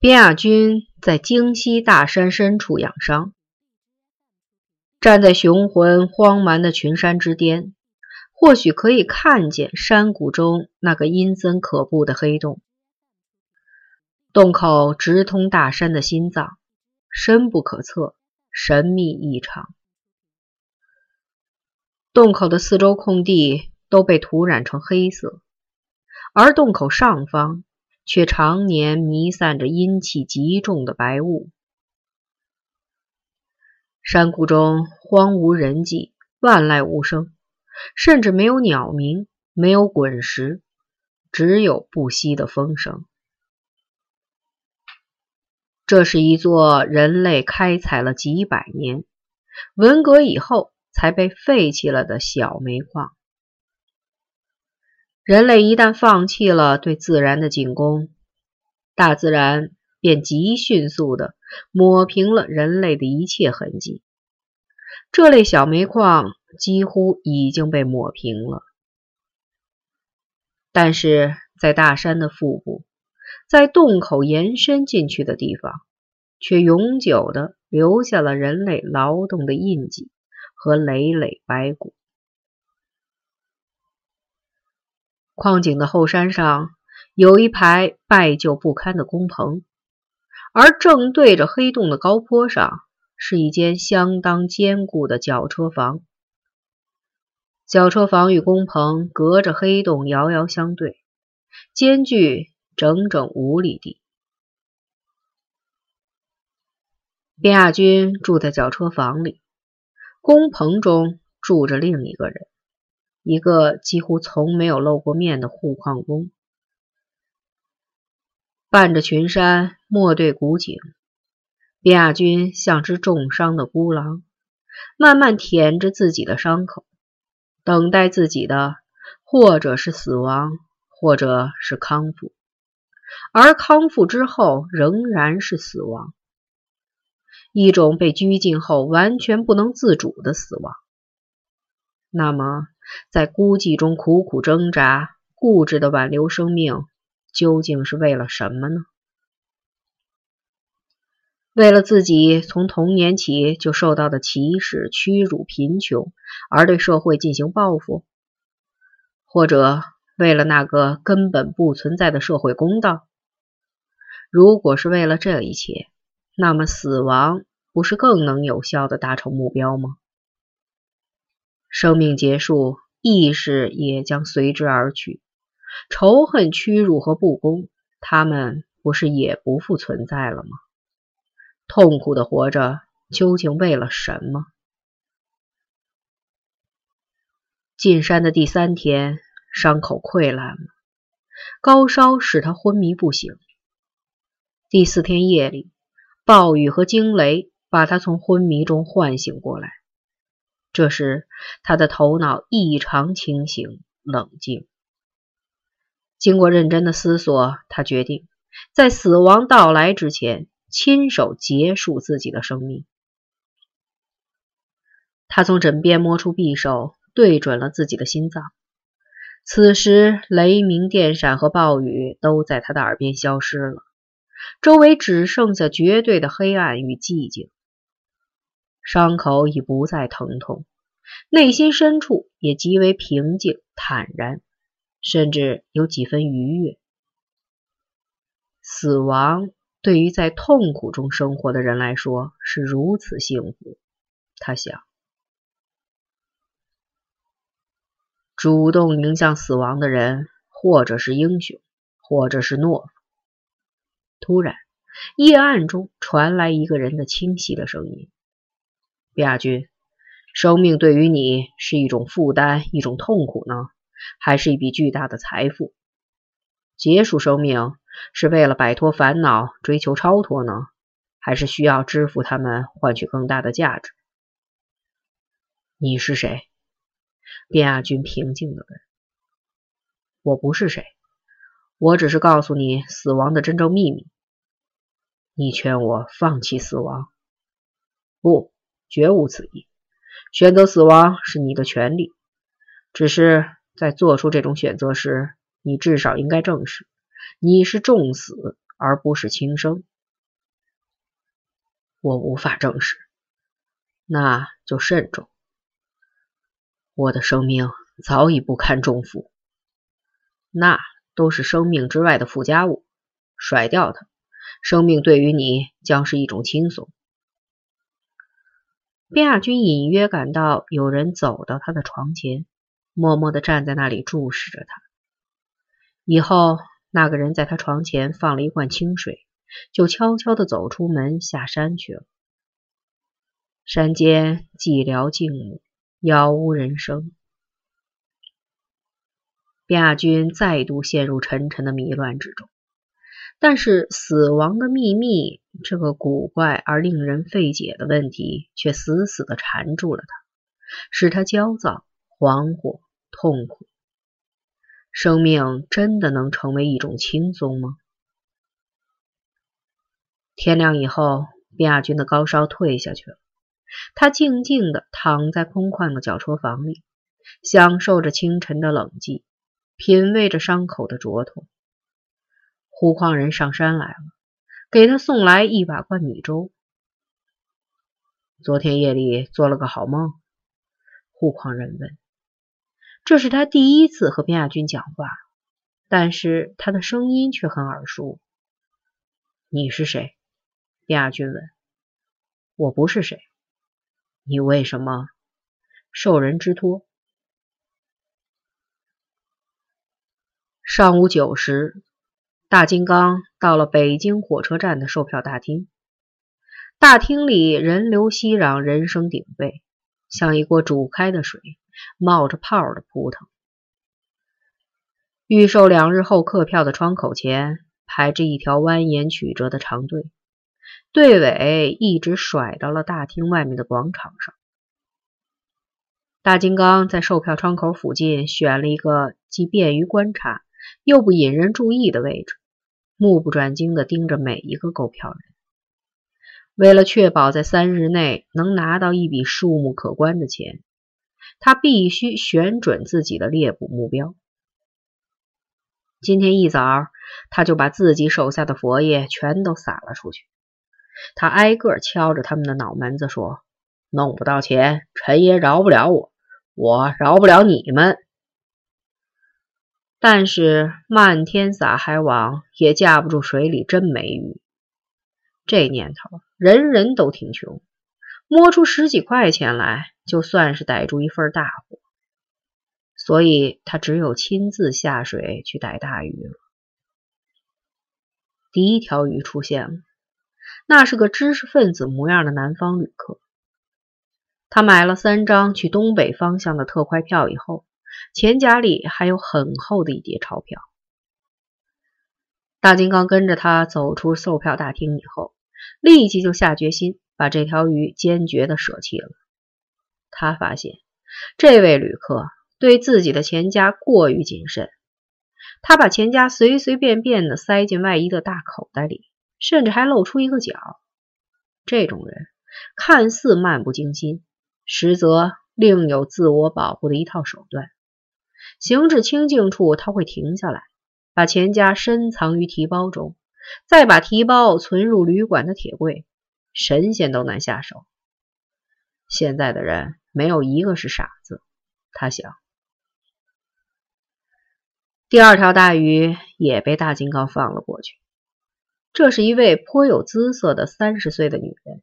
边亚军在京西大山深处养伤，站在雄浑荒蛮的群山之巅，或许可以看见山谷中那个阴森可怖的黑洞。洞口直通大山的心脏，深不可测，神秘异常。洞口的四周空地都被涂染成黑色，而洞口上方。却常年弥散着阴气极重的白雾。山谷中荒无人迹，万籁无声，甚至没有鸟鸣，没有滚石，只有不息的风声。这是一座人类开采了几百年，文革以后才被废弃了的小煤矿。人类一旦放弃了对自然的进攻，大自然便极迅速地抹平了人类的一切痕迹。这类小煤矿几乎已经被抹平了，但是在大山的腹部，在洞口延伸进去的地方，却永久地留下了人类劳动的印记和累累白骨。矿井的后山上有一排败旧不堪的工棚，而正对着黑洞的高坡上是一间相当坚固的绞车房。绞车房与工棚隔着黑洞遥遥相对，间距整整五里地。边亚军住在绞车房里，工棚中住着另一个人。一个几乎从没有露过面的护矿工，伴着群山，莫对古井，边亚军像只重伤的孤狼，慢慢舔着自己的伤口，等待自己的或者是死亡，或者是康复，而康复之后仍然是死亡，一种被拘禁后完全不能自主的死亡。那么。在孤寂中苦苦挣扎，固执的挽留生命，究竟是为了什么呢？为了自己从童年起就受到的歧视、屈辱、贫穷而对社会进行报复，或者为了那个根本不存在的社会公道？如果是为了这一切，那么死亡不是更能有效的达成目标吗？生命结束，意识也将随之而去。仇恨、屈辱和不公，他们不是也不复存在了吗？痛苦的活着，究竟为了什么？进山的第三天，伤口溃烂了，高烧使他昏迷不醒。第四天夜里，暴雨和惊雷把他从昏迷中唤醒过来。这时，他的头脑异常清醒冷静。经过认真的思索，他决定在死亡到来之前亲手结束自己的生命。他从枕边摸出匕首，对准了自己的心脏。此时，雷鸣、电闪和暴雨都在他的耳边消失了，周围只剩下绝对的黑暗与寂静。伤口已不再疼痛，内心深处也极为平静坦然，甚至有几分愉悦。死亡对于在痛苦中生活的人来说是如此幸福，他想。主动迎向死亡的人，或者是英雄，或者是懦夫。突然，夜暗中传来一个人的清晰的声音。亚军，生命对于你是一种负担，一种痛苦呢，还是一笔巨大的财富？结束生命是为了摆脱烦恼，追求超脱呢，还是需要支付他们换取更大的价值？你是谁？边亚军平静的问。我不是谁，我只是告诉你死亡的真正秘密。你劝我放弃死亡？不。绝无此意，选择死亡是你的权利。只是在做出这种选择时，你至少应该正视，你是重死而不是轻生。我无法证实，那就慎重。我的生命早已不堪重负，那都是生命之外的附加物，甩掉它，生命对于你将是一种轻松。边亚军隐约感到有人走到他的床前，默默的站在那里注视着他。以后，那个人在他床前放了一罐清水，就悄悄的走出门下山去了。山间寂寥静穆，杳无人声。边亚军再度陷入沉沉的迷乱之中。但是，死亡的秘密这个古怪而令人费解的问题，却死死的缠住了他，使他焦躁、惶惑、痛苦。生命真的能成为一种轻松吗？天亮以后，边亚军的高烧退下去了，他静静的躺在空旷的绞车房里，享受着清晨的冷寂，品味着伤口的灼痛。胡矿人上山来了，给他送来一把罐米粥。昨天夜里做了个好梦，护矿人问。这是他第一次和边亚军讲话，但是他的声音却很耳熟。你是谁？边亚军问。我不是谁。你为什么受人之托？上午九时。大金刚到了北京火车站的售票大厅，大厅里人流熙攘，人声鼎沸，像一锅煮开的水，冒着泡的扑腾。预售两日后客票的窗口前排着一条蜿蜒曲折的长队，队尾一直甩到了大厅外面的广场上。大金刚在售票窗口附近选了一个既便于观察。又不引人注意的位置，目不转睛地盯着每一个购票人。为了确保在三日内能拿到一笔数目可观的钱，他必须选准自己的猎捕目标。今天一早，他就把自己手下的佛爷全都撒了出去。他挨个敲着他们的脑门子说：“弄不到钱，陈爷饶不了我，我饶不了你们。”但是漫天撒海网也架不住水里真没鱼。这年头人人都挺穷，摸出十几块钱来就算是逮住一份大货。所以他只有亲自下水去逮大鱼了。第一条鱼出现了，那是个知识分子模样的南方旅客。他买了三张去东北方向的特快票以后。钱夹里还有很厚的一叠钞票。大金刚跟着他走出售票大厅以后，立即就下决心把这条鱼坚决的舍弃了。他发现这位旅客对自己的钱夹过于谨慎，他把钱夹随随便便的塞进外衣的大口袋里，甚至还露出一个角。这种人看似漫不经心，实则另有自我保护的一套手段。行至清静处，他会停下来，把钱夹深藏于提包中，再把提包存入旅馆的铁柜。神仙都难下手。现在的人没有一个是傻子，他想。第二条大鱼也被大金刚放了过去。这是一位颇有姿色的三十岁的女人，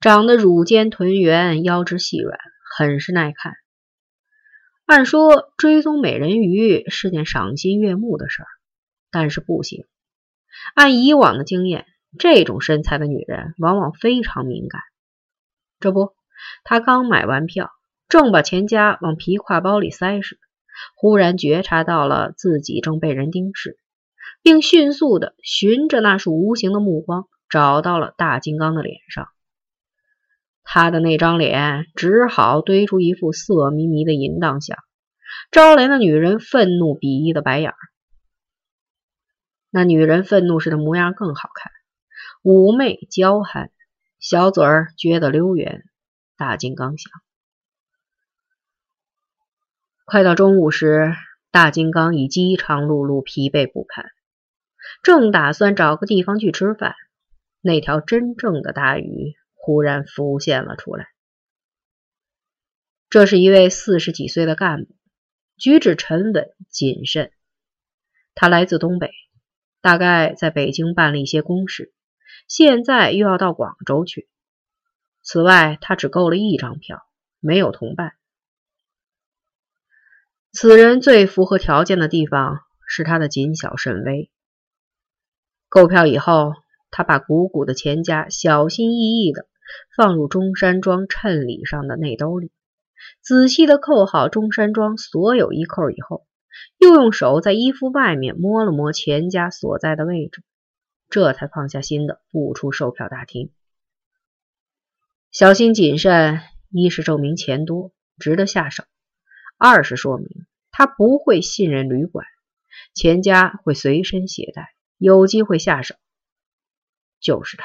长得乳尖臀圆，腰肢细软，很是耐看。按说追踪美人鱼是件赏心悦目的事儿，但是不行。按以往的经验，这种身材的女人往往非常敏感。这不，她刚买完票，正把钱夹往皮挎包里塞时，忽然觉察到了自己正被人盯视，并迅速的循着那束无形的目光，找到了大金刚的脸上。他的那张脸只好堆出一副色迷迷的淫荡相，招来那女人愤怒鄙夷的白眼儿。那女人愤怒时的模样更好看，妩媚娇憨，小嘴儿撅得溜圆。大金刚想，快到中午时，大金刚已饥肠辘辘，疲惫不堪。正打算找个地方去吃饭，那条真正的大鱼忽然浮现了出来。这是一位四十几岁的干部，举止沉稳谨慎。他来自东北，大概在北京办了一些公事，现在又要到广州去。此外，他只购了一张票，没有同伴。此人最符合条件的地方是他的谨小慎微。购票以后，他把鼓鼓的钱夹小心翼翼地放入中山装衬里上的内兜里，仔细地扣好中山装所有衣扣以后，又用手在衣服外面摸了摸钱家所在的位置，这才放下心的步出售票大厅。小心谨慎，一是证明钱多，值得下手。二是说明他不会信任旅馆，钱家会随身携带，有机会下手。就是他，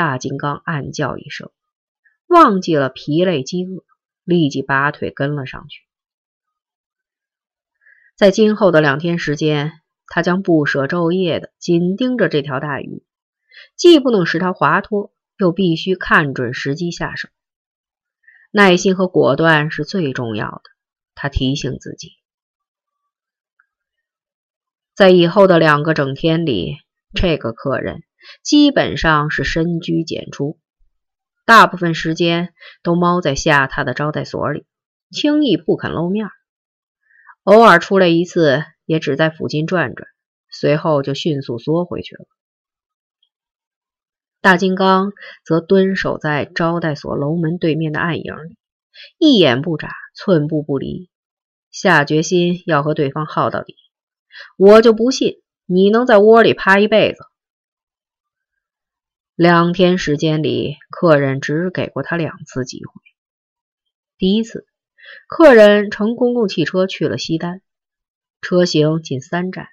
大金刚暗叫一声，忘记了疲累饥饿，立即拔腿跟了上去。在今后的两天时间，他将不舍昼夜的紧盯着这条大鱼，既不能使它滑脱，又必须看准时机下手。耐心和果断是最重要的，他提醒自己。在以后的两个整天里，这个客人基本上是深居简出，大部分时间都猫在下榻的招待所里，轻易不肯露面。偶尔出来一次，也只在附近转转，随后就迅速缩回去了。大金刚则蹲守在招待所楼门对面的暗影里，一眼不眨，寸步不离，下决心要和对方耗到底。我就不信你能在窝里趴一辈子。两天时间里，客人只给过他两次机会。第一次，客人乘公共汽车去了西单，车行仅三站，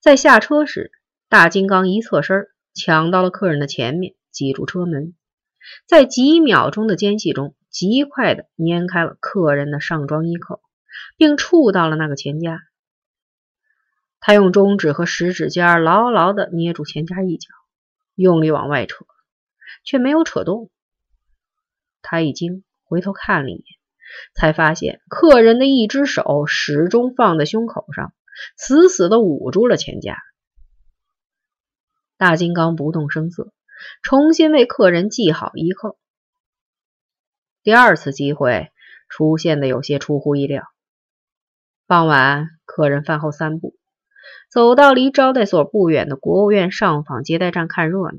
在下车时，大金刚一侧身。抢到了客人的前面，挤住车门，在几秒钟的间隙中，极快地碾开了客人的上装衣扣，并触到了那个钱夹。他用中指和食指尖牢牢地捏住钱夹一角，用力往外扯，却没有扯动。他一惊，回头看了一眼，才发现客人的一只手始终放在胸口上，死死地捂住了钱夹。大金刚不动声色，重新为客人系好衣扣。第二次机会出现的有些出乎意料。傍晚，客人饭后散步，走到离招待所不远的国务院上访接待站看热闹。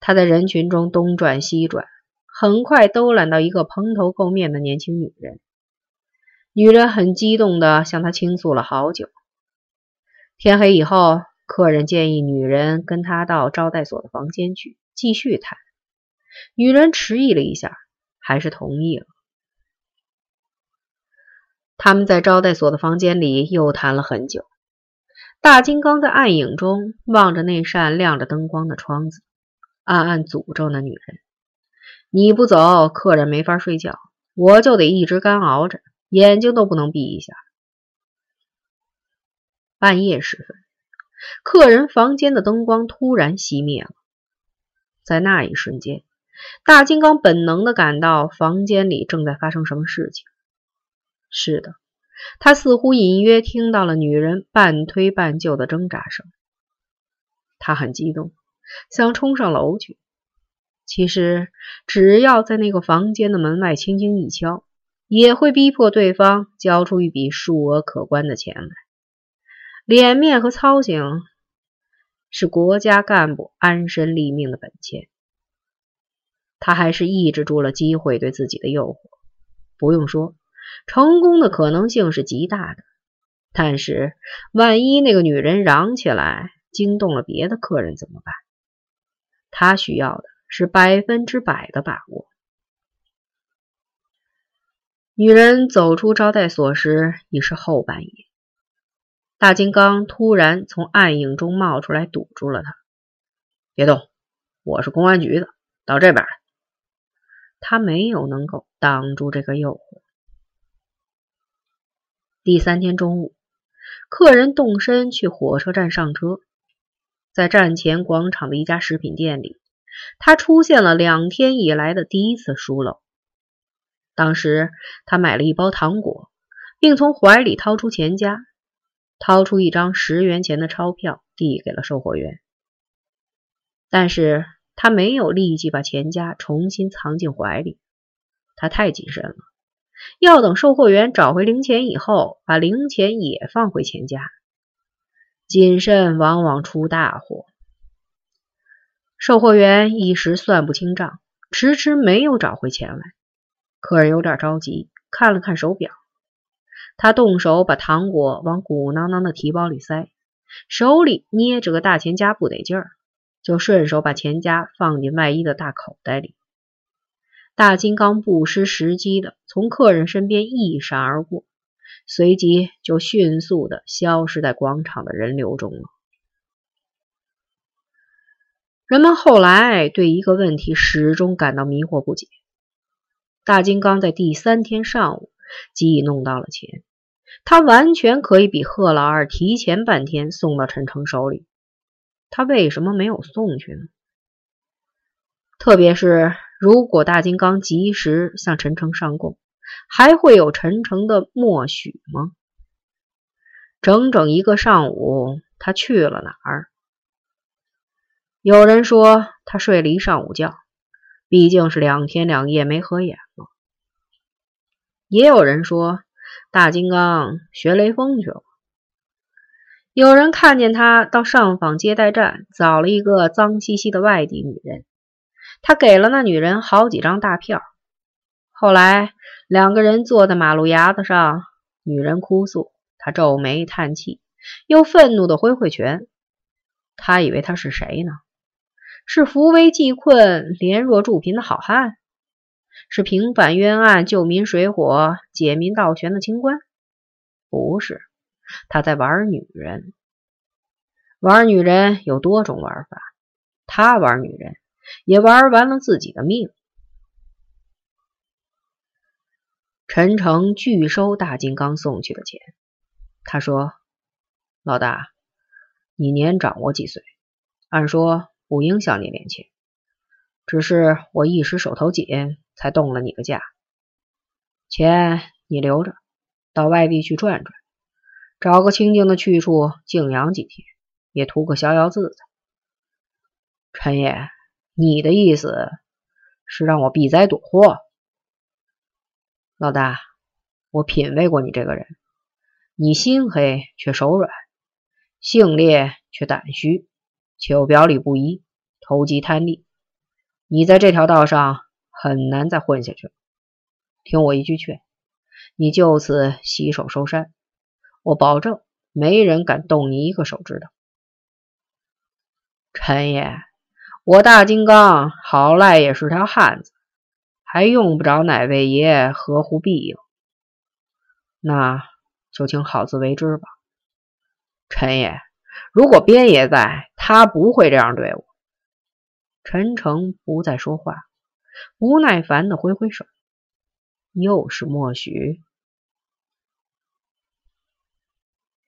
他在人群中东转西转，很快兜揽到一个蓬头垢面的年轻女人。女人很激动地向他倾诉了好久。天黑以后。客人建议女人跟他到招待所的房间去继续谈，女人迟疑了一下，还是同意了。他们在招待所的房间里又谈了很久。大金刚在暗影中望着那扇亮着灯光的窗子，暗暗诅咒那女人：“你不走，客人没法睡觉，我就得一直干熬着，眼睛都不能闭一下。”半夜时分。客人房间的灯光突然熄灭了，在那一瞬间，大金刚本能的感到房间里正在发生什么事情。是的，他似乎隐约听到了女人半推半就的挣扎声。他很激动，想冲上楼去。其实，只要在那个房间的门外轻轻一敲，也会逼迫对方交出一笔数额可观的钱来。脸面和操行是国家干部安身立命的本钱。他还是抑制住了机会对自己的诱惑。不用说，成功的可能性是极大的。但是，万一那个女人嚷起来，惊动了别的客人怎么办？他需要的是百分之百的把握。女人走出招待所时，已是后半夜。大金刚突然从暗影中冒出来，堵住了她。别动，我是公安局的，到这边来。他没有能够挡住这个诱惑。第三天中午，客人动身去火车站上车，在站前广场的一家食品店里，他出现了两天以来的第一次疏漏。当时他买了一包糖果，并从怀里掏出钱夹，掏出一张十元钱的钞票递给了售货员。但是他没有立即把钱夹重新藏进怀里，他太谨慎了，要等售货员找回零钱以后，把零钱也放回钱夹。谨慎往往出大祸。售货员一时算不清账，迟迟没有找回钱来。客人有点着急，看了看手表，他动手把糖果往鼓囊囊的提包里塞，手里捏着个大钱夹不得劲儿。就顺手把钱夹放进外衣的大口袋里。大金刚不失时机的从客人身边一闪而过，随即就迅速的消失在广场的人流中了。人们后来对一个问题始终感到迷惑不解：大金刚在第三天上午即弄到了钱，他完全可以比贺老二提前半天送到陈诚手里。他为什么没有送去呢？特别是如果大金刚及时向陈诚上供，还会有陈诚的默许吗？整整一个上午，他去了哪儿？有人说他睡了一上午觉，毕竟是两天两夜没合眼了。也有人说大金刚学雷锋去了。有人看见他到上访接待站找了一个脏兮兮的外地女人，他给了那女人好几张大票。后来两个人坐在马路牙子上，女人哭诉，他皱眉叹气，又愤怒的挥挥拳。他以为他是谁呢？是扶危济困、怜弱助贫的好汉？是平反冤案、救民水火、解民倒悬的清官？不是。他在玩女人，玩女人有多种玩法，他玩女人也玩完了自己的命。陈诚拒收大金刚送去的钱，他说：“老大，你年长我几岁，按说不应向你敛钱，只是我一时手头紧，才动了你个价。钱你留着，到外地去转转。”找个清静的去处静养几天，也图个逍遥自在。陈爷，你的意思是让我避灾躲祸？老大，我品味过你这个人，你心黑却手软，性烈却胆虚，且又表里不一，投机贪利。你在这条道上很难再混下去了。听我一句劝，你就此洗手收山。我保证，没人敢动你一个手指头。陈爷，我大金刚好赖也是条汉子，还用不着哪位爷呵护庇佑。那就请好自为之吧。陈爷，如果边爷在，他不会这样对我。陈诚不再说话，不耐烦的挥挥手，又是默许。